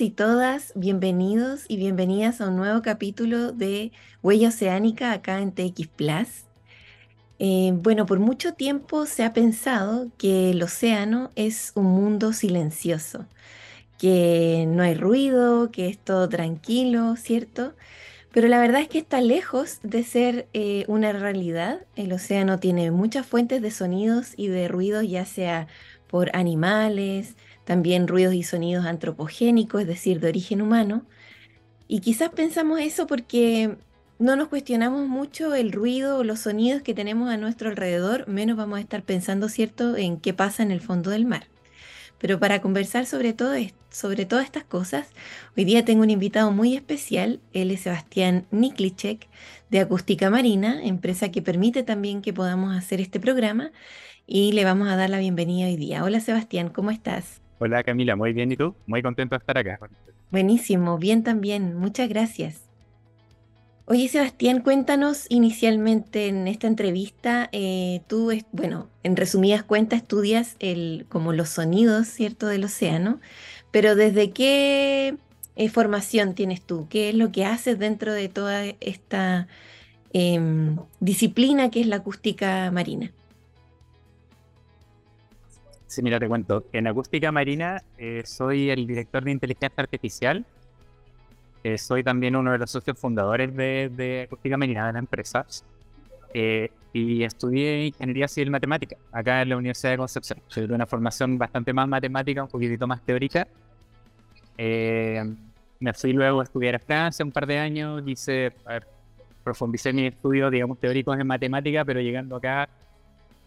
y todas bienvenidos y bienvenidas a un nuevo capítulo de Huella Oceánica acá en TX Plus. Eh, bueno, por mucho tiempo se ha pensado que el océano es un mundo silencioso, que no hay ruido, que es todo tranquilo, ¿cierto? Pero la verdad es que está lejos de ser eh, una realidad. El océano tiene muchas fuentes de sonidos y de ruidos, ya sea por animales, también ruidos y sonidos antropogénicos, es decir, de origen humano. Y quizás pensamos eso porque no nos cuestionamos mucho el ruido o los sonidos que tenemos a nuestro alrededor, menos vamos a estar pensando, ¿cierto?, en qué pasa en el fondo del mar. Pero para conversar sobre, todo, sobre todas estas cosas, hoy día tengo un invitado muy especial, él es Sebastián Niklicek de Acústica Marina, empresa que permite también que podamos hacer este programa y le vamos a dar la bienvenida hoy día. Hola Sebastián, ¿cómo estás? Hola Camila, muy bien, ¿y tú? Muy contento de estar acá. Buenísimo, bien también, muchas gracias. Oye Sebastián, cuéntanos inicialmente en esta entrevista, eh, tú, bueno, en resumidas cuentas estudias el, como los sonidos, ¿cierto?, del océano, pero ¿desde qué eh, formación tienes tú? ¿Qué es lo que haces dentro de toda esta em, disciplina que es la acústica marina? Sí, mira, te cuento. En Acústica Marina eh, soy el director de inteligencia artificial. Eh, soy también uno de los socios fundadores de, Acústica Marina, de la empresa. Eh, y estudié ingeniería civil matemática acá en la Universidad de Concepción. Soy de una formación bastante más matemática, un poquitito más teórica. me fui luego a estudiar a Francia un par de años, hice, ver, profundicé mis estudios, digamos, teóricos en matemática, pero llegando acá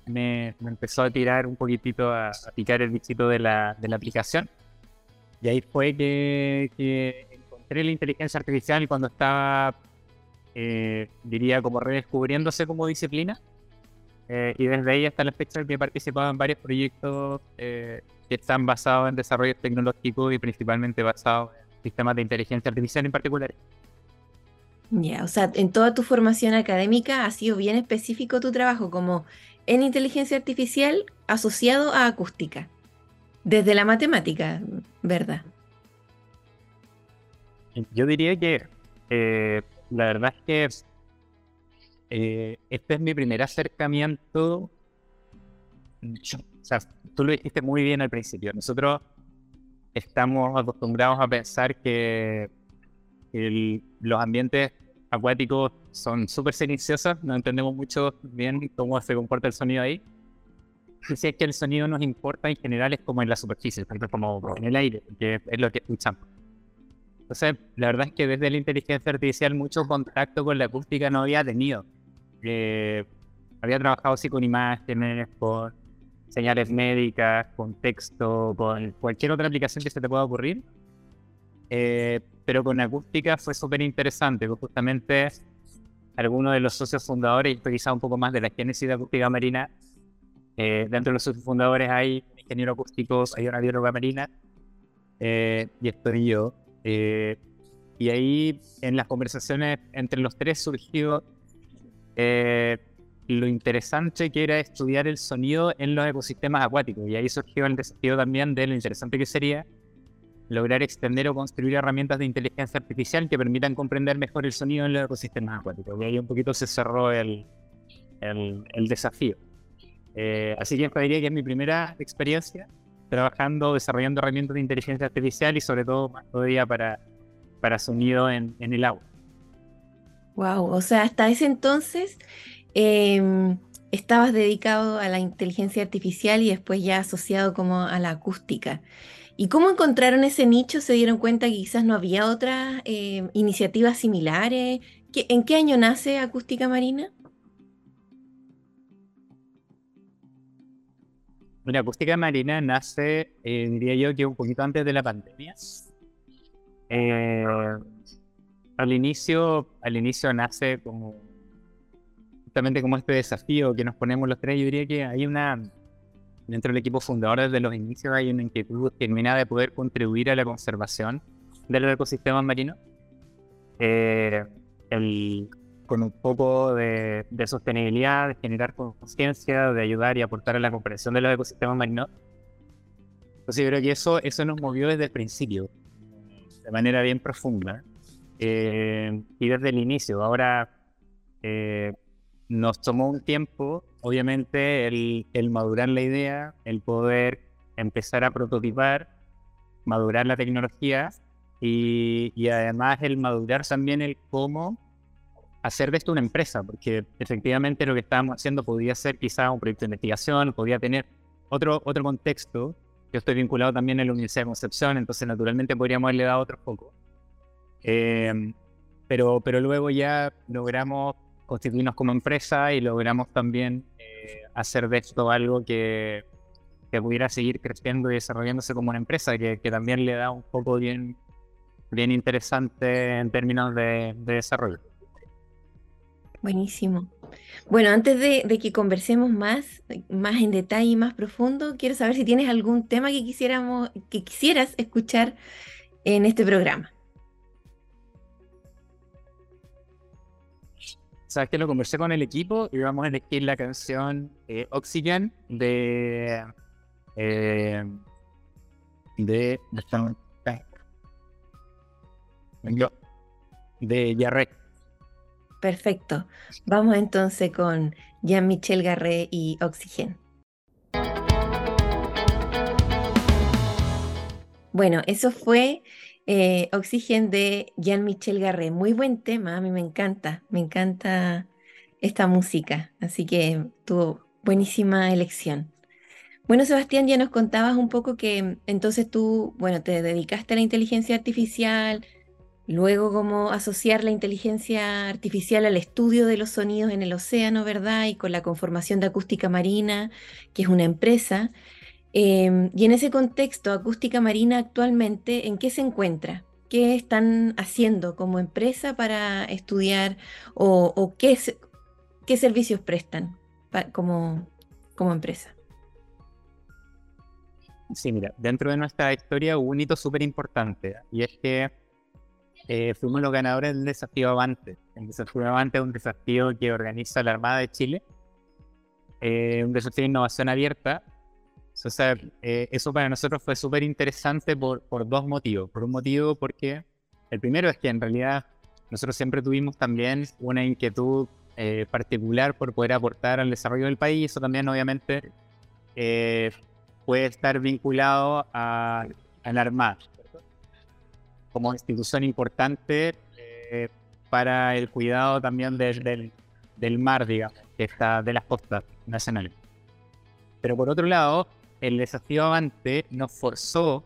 me, empezó a tirar un poquitito, a, picar el bichito de la, de la, aplicación. Y ahí fue que, encontré la inteligencia artificial cuando estaba, eh, diría, como redescubriéndose como disciplina. Eh, y desde ahí hasta la fecha que he participado en varios proyectos eh, que están basados en desarrollo tecnológico y principalmente basados en sistemas de inteligencia artificial en particular. Ya, o sea, en toda tu formación académica ha sido bien específico tu trabajo, como en inteligencia artificial asociado a acústica, desde la matemática, ¿verdad? Yo diría que eh, la verdad es que eh, este es mi primer acercamiento. o sea, tú lo dijiste muy bien al principio. Nosotros estamos acostumbrados a pensar que los ambientes acuáticos son súper silenciosos, no entendemos mucho bien cómo se comporta el sonido ahí. Y si es que el sonido nos importa en general es como en la superficie, como en el aire, que es lo que escuchamos. Entonces, la verdad es que desde la inteligencia artificial mucho contacto con la acústica no había tenido. Eh, había trabajado así con imágenes, con señales médicas, con texto, con cualquier otra aplicación que se te pueda ocurrir. Eh, pero con acústica fue súper interesante, pues justamente algunos de los socios fundadores, y quizá un poco más de la génesis de acústica marina, eh, dentro de los socios fundadores hay ingeniero acústicos, hay una bióloga marina, eh, y estoy yo. Eh, y ahí en las conversaciones entre los tres surgió lo interesante que era estudiar el sonido en los ecosistemas acuáticos. Y ahí surgió el desafío también de lo interesante que sería lograr extender o construir herramientas de inteligencia artificial que permitan comprender mejor el sonido en los ecosistemas acuáticos. Y ahí un poquito se cerró el, el, desafío. Eh, así que diría que es mi primera experiencia trabajando, desarrollando herramientas de inteligencia artificial y sobre todo más todavía para, para sonido en, en el agua. Wow, o sea, hasta ese entonces em, estabas dedicado a la inteligencia artificial y después ya asociado como a la acústica. ¿Y cómo encontraron ese nicho? ¿Se dieron cuenta que quizás no había otras eh, iniciativas similares? ¿En qué año nace Acústica Marina? Bueno, Acústica Marina nace, eh, diría yo, que un poquito antes de la pandemia. Eh, al inicio, al inicio nace como justamente como este desafío que nos ponemos los tres. Yo diría que hay una dentro del equipo fundador desde los inicios hay una inquietud genuina de poder contribuir a la conservación del ecosistema marino. Eh, con un poco de, sostenibilidad, de generar conciencia, de ayudar y aportar a la comprensión de los ecosistemas marinos. Entonces yo creo que eso, eso nos movió desde el principio. de manera bien profunda. Eh, y desde el inicio, ahora eh, nos tomó un tiempo, obviamente, el, el, madurar la idea, el poder empezar a prototipar, madurar la tecnología y, y además el madurar también el cómo hacer de esto una empresa, porque efectivamente lo que estábamos haciendo podía ser quizá un proyecto de investigación, podía tener otro, otro contexto. Yo estoy vinculado también en la Universidad de Concepción, entonces naturalmente podríamos haberle dado otro foco. Eh, pero, pero luego ya logramos constituirnos como empresa y logramos también eh, hacer de esto algo que, que, pudiera seguir creciendo y desarrollándose como una empresa, que, que, también le da un poco bien, bien interesante en términos de, de desarrollo. Buenísimo. Bueno, antes de, de, que conversemos más, más en detalle y más profundo, quiero saber si tienes algún tema que quisiéramos, que quisieras escuchar en este programa. Sabes que lo conversé con el equipo y vamos a elegir la canción eh, Oxygen de eh, de de, Jarrett. Perfecto. Vamos entonces con Jean-Michel Garré y Oxygen. Bueno, eso fue eh, de Jean-Michel Garré. Muy buen tema, a mí me encanta, me encanta esta música, así que tuvo buenísima elección. Bueno, Sebastián, ya nos contabas un poco que entonces tú, bueno, te dedicaste a la inteligencia artificial, Luego, cómo asociar la inteligencia artificial al estudio de los sonidos en el océano, ¿verdad? Y con la conformación de Acústica Marina, que es una empresa. Em, y en ese contexto, Acústica Marina actualmente, ¿en qué se encuentra? ¿Qué están haciendo como empresa para estudiar o, qué, servicios prestan como, como empresa? Sí, mira, dentro de nuestra historia hubo un hito súper importante y es que eh, fuimos los ganadores del desafío Avante. El desafío Avante es un desafío que organiza la Armada de Chile, eh, un desafío de innovación abierta. O sea, eh, eso para nosotros fue súper interesante por, por dos motivos. Por un motivo porque el primero es que en realidad nosotros siempre tuvimos también una inquietud particular por poder aportar al desarrollo del país. Eso también obviamente puede estar vinculado a, a la Armada como institución importante eh, para el cuidado también del, del mar, digamos, que está de las costas nacionales. Pero por otro lado, el desafío Avante nos forzó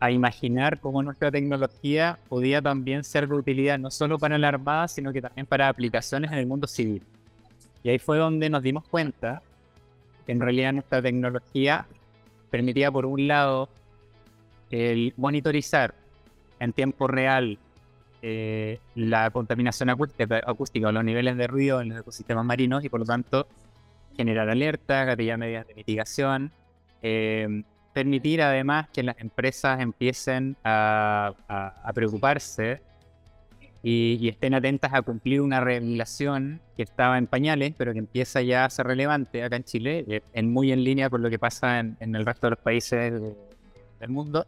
a imaginar cómo nuestra tecnología podía también ser de utilidad no solo para la Armada, sino que también para aplicaciones en el mundo civil. Y ahí fue donde nos dimos cuenta que en realidad nuestra tecnología permitía, por un lado, el monitorizar en tiempo real eh, la contaminación acústica, o los niveles de ruido en los ecosistemas marinos y por lo tanto generar alertas, gatillar medidas de mitigación, eh, permitir además que las empresas empiecen a, preocuparse y, estén atentas a cumplir una regulación que estaba en pañales, pero que empieza ya a ser relevante acá en Chile, eh, en muy en línea con lo que pasa en, el resto de los países del mundo.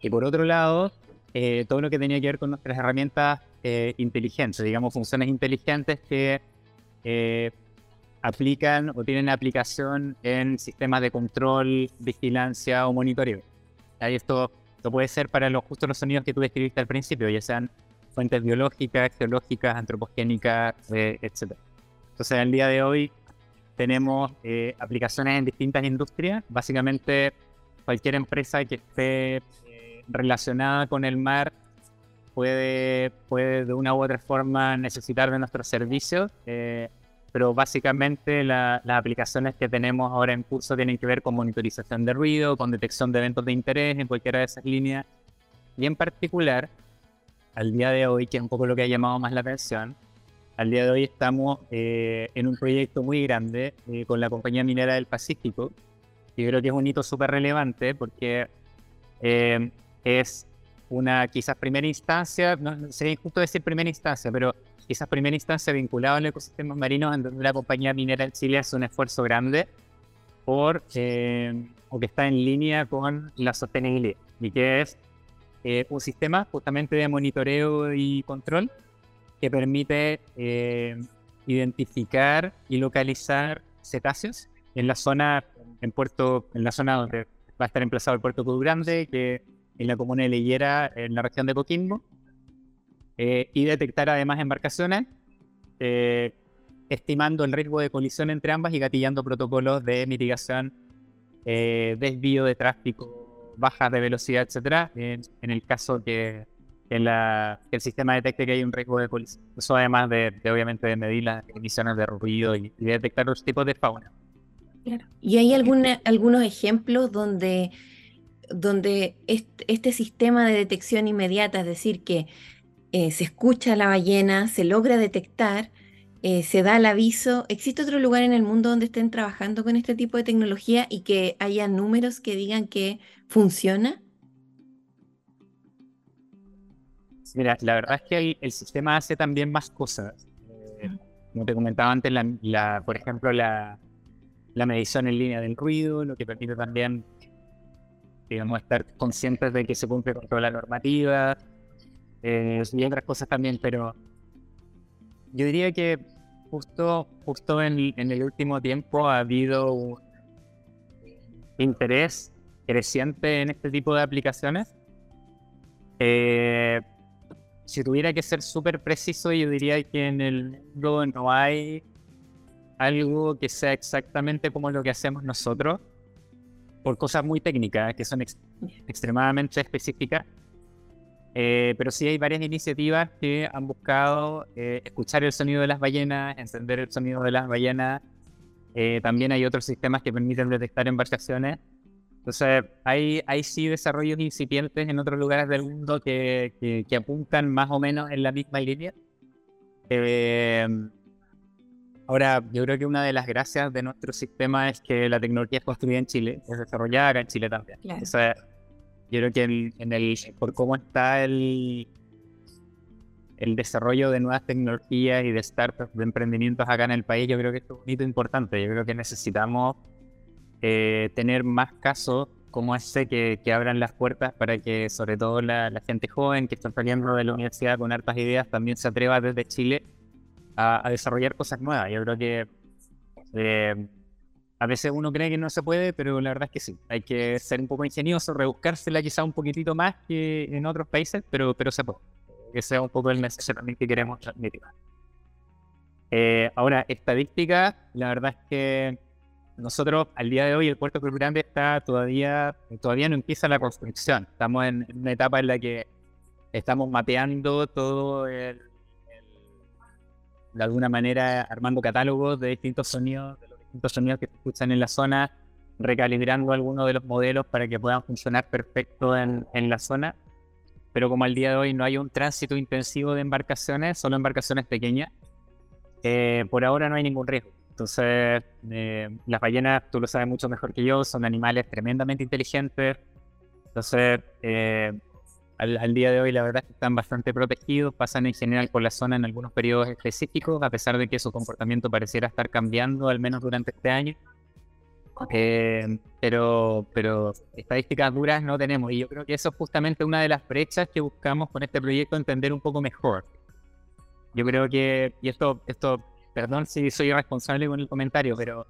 Y por otro lado, eh, todo lo que tenía que ver con nuestras herramientas eh, inteligentes, digamos, funciones inteligentes que eh, aplican o tienen aplicación en sistemas de control, vigilancia o monitoreo. Ahí esto, esto puede ser para los, justo los sonidos que tú describiste al principio, ya sean fuentes biológicas, geológicas, antropogénicas, etc. Entonces, al día de hoy tenemos aplicaciones en distintas industrias. Básicamente, cualquier empresa que esté relacionada con el mar puede, puede de una u otra forma necesitar de nuestros servicios, eh, pero básicamente las aplicaciones que tenemos ahora en curso tienen que ver con monitorización de ruido, con detección de eventos de interés en cualquiera de esas líneas, y en particular, al día de hoy, que es un poco lo que ha llamado más la atención, al día de hoy estamos eh, en un proyecto muy grande eh, con la Compañía Minera del Pacífico, y creo que es un hito súper relevante porque es una quizás primera instancia, no sería injusto decir primera instancia, pero quizás primera instancia vinculada al ecosistema marino en donde la compañía minera en Chile hace un esfuerzo grande por, eh, o que está en línea con la sostenibilidad, y que es eh, un sistema justamente de monitoreo y control que permite eh, identificar y localizar cetáceos en la zona en puerto en la zona donde va a estar emplazado el puerto Cruz Grande que en la comuna de Leyera en la región de Coquimbo eh, y detectar además embarcaciones estimando el riesgo de colisión entre ambas y gatillando protocolos de mitigación desvío de tráfico bajas de velocidad, etcétera, en, el caso que, la, el sistema detecte que hay un riesgo de colisión. Eso además de, obviamente de medir las emisiones de ruido y, detectar los tipos de fauna. ¿Y hay alguna, algunos ejemplos donde, donde este, sistema de detección inmediata, es decir, que eh, se escucha la ballena, se logra detectar, eh, se da el aviso. ¿Existe otro lugar en el mundo donde estén trabajando con este tipo de tecnología y que haya números que digan que funciona? Mira, la verdad es que el, sistema hace también más cosas. Eh, como te comentaba antes, la, por ejemplo, la, medición en línea del ruido, lo que permite también, digamos, estar conscientes de que se cumple con toda la normativa eh, y otras cosas también, pero yo diría que justo, justo en, el último tiempo ha habido un interés creciente en este tipo de aplicaciones. Eh, si tuviera que ser súper preciso, yo diría que en el mundo no hay algo que sea exactamente como lo que hacemos nosotros, por cosas muy técnicas, que son extremadamente específicas. Eh, pero sí hay varias iniciativas que han buscado eh, escuchar el sonido de las ballenas, encender el sonido de las ballenas. Eh, también hay otros sistemas que permiten detectar embarcaciones. Entonces, hay, hay sí desarrollos incipientes en otros lugares del mundo que, que, apuntan más o menos en la misma línea. ahora, yo creo que una de las gracias de nuestro sistema es que la tecnología es construida en Chile, es desarrollada acá en Chile también. Claro. Yo creo que en, el, por cómo está el, el desarrollo de nuevas tecnologías y de startups, de emprendimientos acá en el país, yo creo que esto es un hito importante. Yo creo que necesitamos eh, tener más casos como ese que, que, abran las puertas para que sobre todo la, gente joven que está saliendo de la universidad con hartas ideas también se atreva desde Chile a, desarrollar cosas nuevas. Yo creo que eh, a veces uno cree que no se puede, pero la verdad es que sí. Hay que ser un poco ingenioso, rebuscársela quizá un poquitito más que en otros países, pero, pero se puede. Que sea un poco el mensaje también que queremos transmitir. Eh, ahora, estadística, la verdad es que nosotros al día de hoy el puerto Cruz Grande está todavía, todavía no empieza la construcción. Estamos en una etapa en la que estamos mapeando todo el, de alguna manera armando catálogos de distintos sonidos los sonidos que se escuchan en la zona, recalibrando algunos de los modelos para que puedan funcionar perfecto en, en la zona. Pero como al día de hoy no hay un tránsito intensivo de embarcaciones, solo embarcaciones pequeñas, eh, por ahora no hay ningún riesgo. Entonces, eh, las ballenas, tú lo sabes mucho mejor que yo, son animales tremendamente inteligentes. Entonces, eh, al, día de hoy la verdad es que están bastante protegidos, pasan en general por la zona en algunos periodos específicos, a pesar de que su comportamiento pareciera estar cambiando, al menos durante este año. Eh, pero, pero estadísticas duras no tenemos y yo creo que eso es justamente una de las brechas que buscamos con este proyecto entender un poco mejor. Yo creo que, y esto, esto perdón si soy irresponsable con el comentario, pero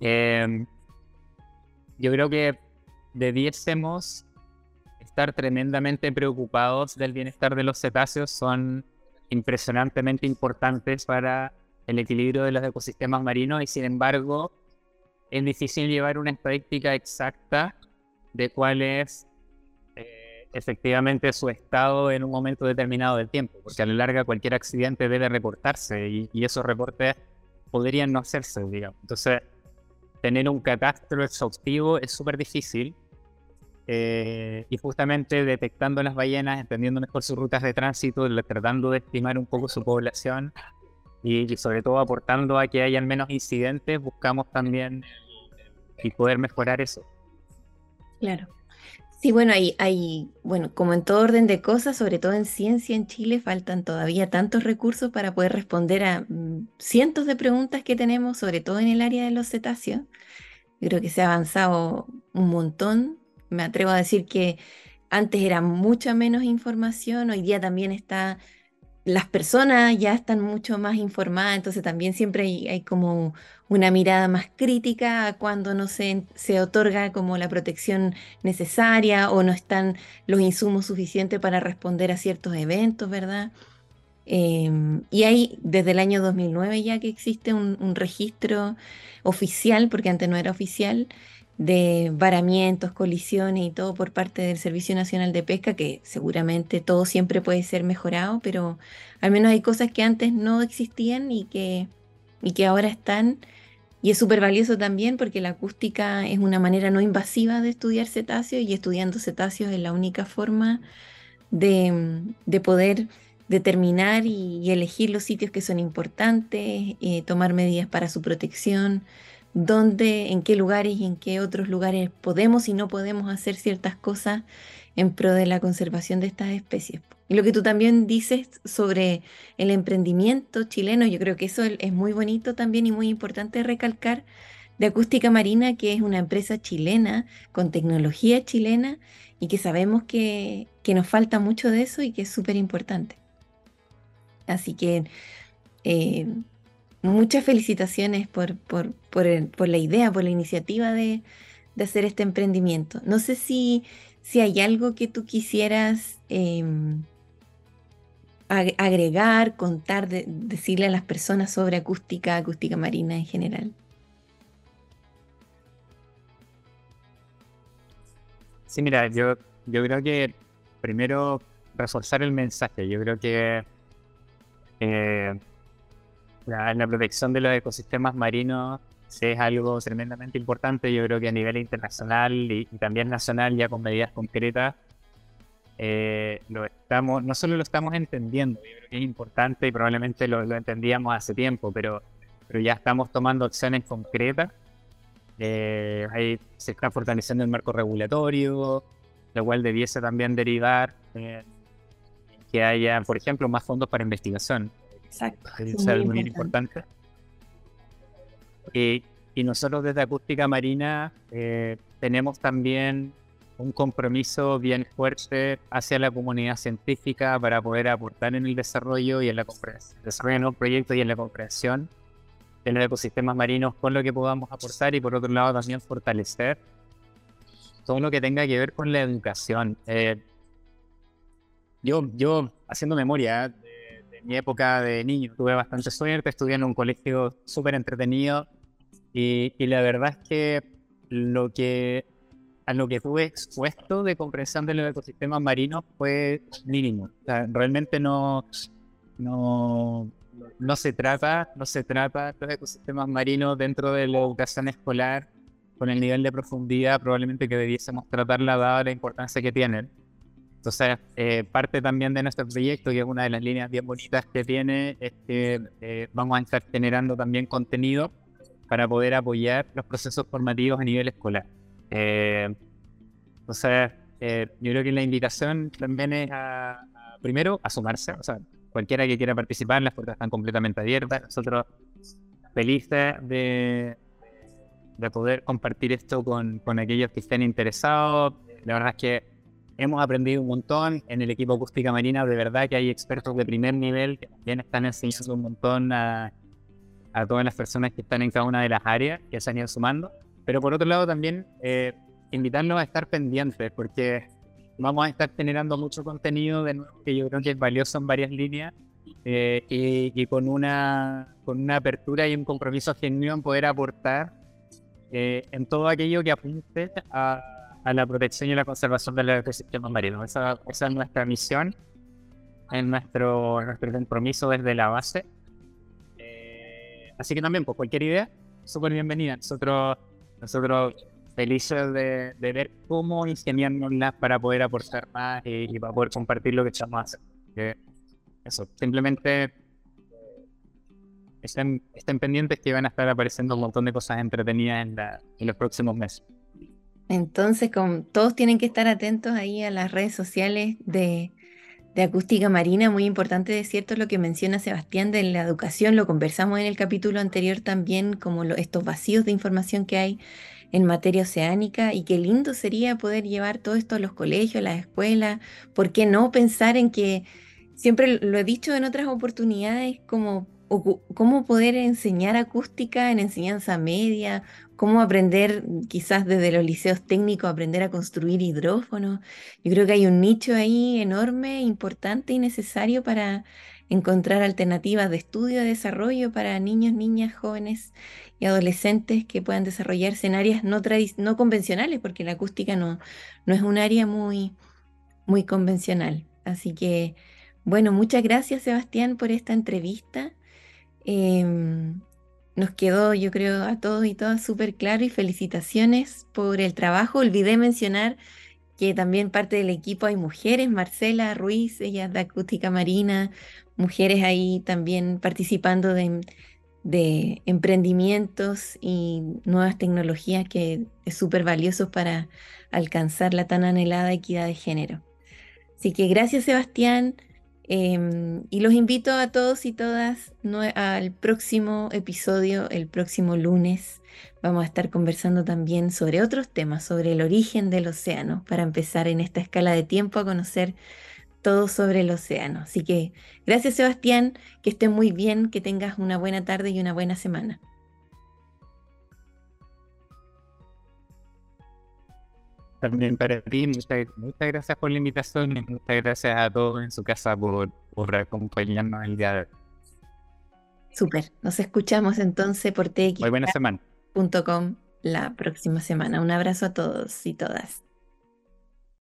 eh, yo creo que debiésemos estar tremendamente preocupados del bienestar de los cetáceos son impresionantemente importantes para el equilibrio de los ecosistemas marinos y sin embargo es difícil llevar una estadística exacta de cuál es eh, efectivamente su estado en un momento determinado del tiempo, porque a la larga cualquier accidente debe reportarse y, y esos reportes podrían no hacerse, digamos. Entonces, tener un catastro exhaustivo es súper difícil eh, y justamente detectando las ballenas, entendiendo mejor sus rutas de tránsito, tratando de estimar un poco su población y, sobre todo aportando a que hayan menos incidentes, buscamos también y poder mejorar eso. Claro. Sí, bueno, hay, hay, bueno, como en todo orden de cosas, sobre todo en ciencia en Chile, faltan todavía tantos recursos para poder responder a mm, cientos de preguntas que tenemos, sobre todo en el área de los cetáceos. creo que se ha avanzado un montón me atrevo a decir que antes era mucha menos información, hoy día también está, las personas ya están mucho más informadas, entonces también siempre hay, como una mirada más crítica a cuando no se, se otorga como la protección necesaria o no están los insumos suficientes para responder a ciertos eventos, ¿verdad? Em, y hay desde el año 2009 ya que existe un, registro oficial, porque antes no era oficial, de varamientos, colisiones y todo por parte del Servicio Nacional de Pesca, que seguramente todo siempre puede ser mejorado, pero al menos hay cosas que antes no existían y que, y que ahora están. Y es súper valioso también porque la acústica es una manera no invasiva de estudiar cetáceos y estudiando cetáceos es la única forma de, de poder determinar y, elegir los sitios que son importantes, eh, tomar medidas para su protección, dónde, en qué lugares y en qué otros lugares podemos y no podemos hacer ciertas cosas en pro de la conservación de estas especies. Y lo que tú también dices sobre el emprendimiento chileno, yo creo que eso es muy bonito también y muy importante recalcar de Acústica Marina, que es una empresa chilena con tecnología chilena y que sabemos que, nos falta mucho de eso y que es súper importante. Así que eh, muchas felicitaciones por, por, la idea, por la iniciativa de, hacer este emprendimiento. No sé si, si hay algo que tú quisieras em, agregar, contar, decirle a las personas sobre acústica, acústica marina en general. Sí, mira, yo, yo creo que primero reforzar el mensaje. Yo creo que eh, la, la, protección de los ecosistemas marinos es algo tremendamente importante. Yo creo que a nivel internacional y, también nacional, ya con medidas concretas, eh, lo estamos, no solo lo estamos entendiendo, yo creo que es importante y probablemente lo, entendíamos hace tiempo, pero, pero ya estamos tomando acciones concretas. Eh, ahí se está fortaleciendo el marco regulatorio, lo cual debiese también derivar que haya, por ejemplo, más fondos para investigación. Exacto. Es algo muy importante. Y, y, nosotros desde Acústica Marina eh, tenemos también un compromiso bien fuerte hacia la comunidad científica para poder aportar en el desarrollo y en la desarrollo de nuevos proyectos y en la comprensión de los ecosistemas marinos con lo que podamos aportar y por otro lado también fortalecer todo lo que tenga que ver con la educación. Eh, yo, yo haciendo memoria de, mi época de niño, tuve bastante suerte, estudié en un colegio súper entretenido y, la verdad es que lo que a lo que tuve expuesto de comprensión de los ecosistemas marinos fue mínimo. O sea, realmente no, no, no se trata, no se trata los ecosistemas marinos dentro de la educación escolar con el nivel de profundidad probablemente que debiésemos tratarla dada la importancia que tienen. Entonces, eh, parte también de nuestro proyecto, que es una de las líneas bien bonitas que tiene, es que eh, vamos a estar generando también contenido para poder apoyar los procesos formativos a nivel escolar. Eh, entonces, yo creo que la invitación también es a, primero, a sumarse. O sea, cualquiera que quiera participar, las puertas están completamente abiertas. Nosotros felices de, de poder compartir esto con, con aquellos que estén interesados. La verdad es que hemos aprendido un montón en el equipo acústica marina. De verdad que hay expertos de primer nivel que también están enseñando un montón a, a todas las personas que están en cada una de las áreas que se han ido sumando. Pero por otro lado también eh, invitarlos a estar pendientes porque vamos a estar generando mucho contenido de nuevo que yo creo que es valioso en varias líneas eh, y, con, una, con una apertura y un compromiso genuino en poder aportar eh, en todo aquello que apunte a a la protección y la conservación del ecosistema marino. Esa, esa es nuestra misión, es nuestro, nuestro compromiso desde la base. Eh, así que también, pues cualquier idea, súper bienvenida. Nosotros, nosotros felices de, de ver cómo ingeniárnoslas para poder aportar más y, para poder compartir lo que echamos a hacer. eso, simplemente estén, estén pendientes que van a estar apareciendo un montón de cosas entretenidas en, la, en los próximos meses. Entonces, todos tienen que estar atentos ahí a las redes sociales de, acústica marina. Muy importante, de cierto, lo que menciona Sebastián de la educación. Lo conversamos en el capítulo anterior también, como estos vacíos de información que hay en materia oceánica y qué lindo sería poder llevar todo esto a los colegios, a las escuelas. ¿Por qué no pensar en que, siempre lo he dicho en otras oportunidades, como cómo poder enseñar acústica en enseñanza media, cómo aprender quizás desde los liceos técnicos, aprender a construir hidrófonos. Yo creo que hay un nicho ahí enorme, importante y necesario para encontrar alternativas de estudio y desarrollo para niños, niñas, jóvenes y adolescentes que puedan desarrollarse en áreas no, no convencionales, porque la acústica no, no es un área muy, muy convencional. Así que, bueno, muchas gracias Sebastián por esta entrevista. Em, nos quedó, yo creo, a todos y todas súper claro y felicitaciones por el trabajo. Olvidé mencionar que también parte del equipo hay mujeres, Marcela Ruiz, ella de Acústica Marina, mujeres ahí también participando de, de emprendimientos y nuevas tecnologías que es súper valioso para alcanzar la tan anhelada equidad de género. Así que gracias Sebastián em, y los invito a todos y todas al próximo episodio, el próximo lunes. Vamos a estar conversando también sobre otros temas, sobre el origen del océano, para empezar en esta escala de tiempo a conocer todo sobre el océano. Así que gracias Sebastián, que estés muy bien, que tengas una buena tarde y una buena semana. También para ti, muchas, gracias por la invitación y muchas gracias a todos en su casa por, por acompañarnos el día de hoy. Súper, nos escuchamos entonces por TX. Muy buena semana. la próxima semana. Un abrazo a todos y todas.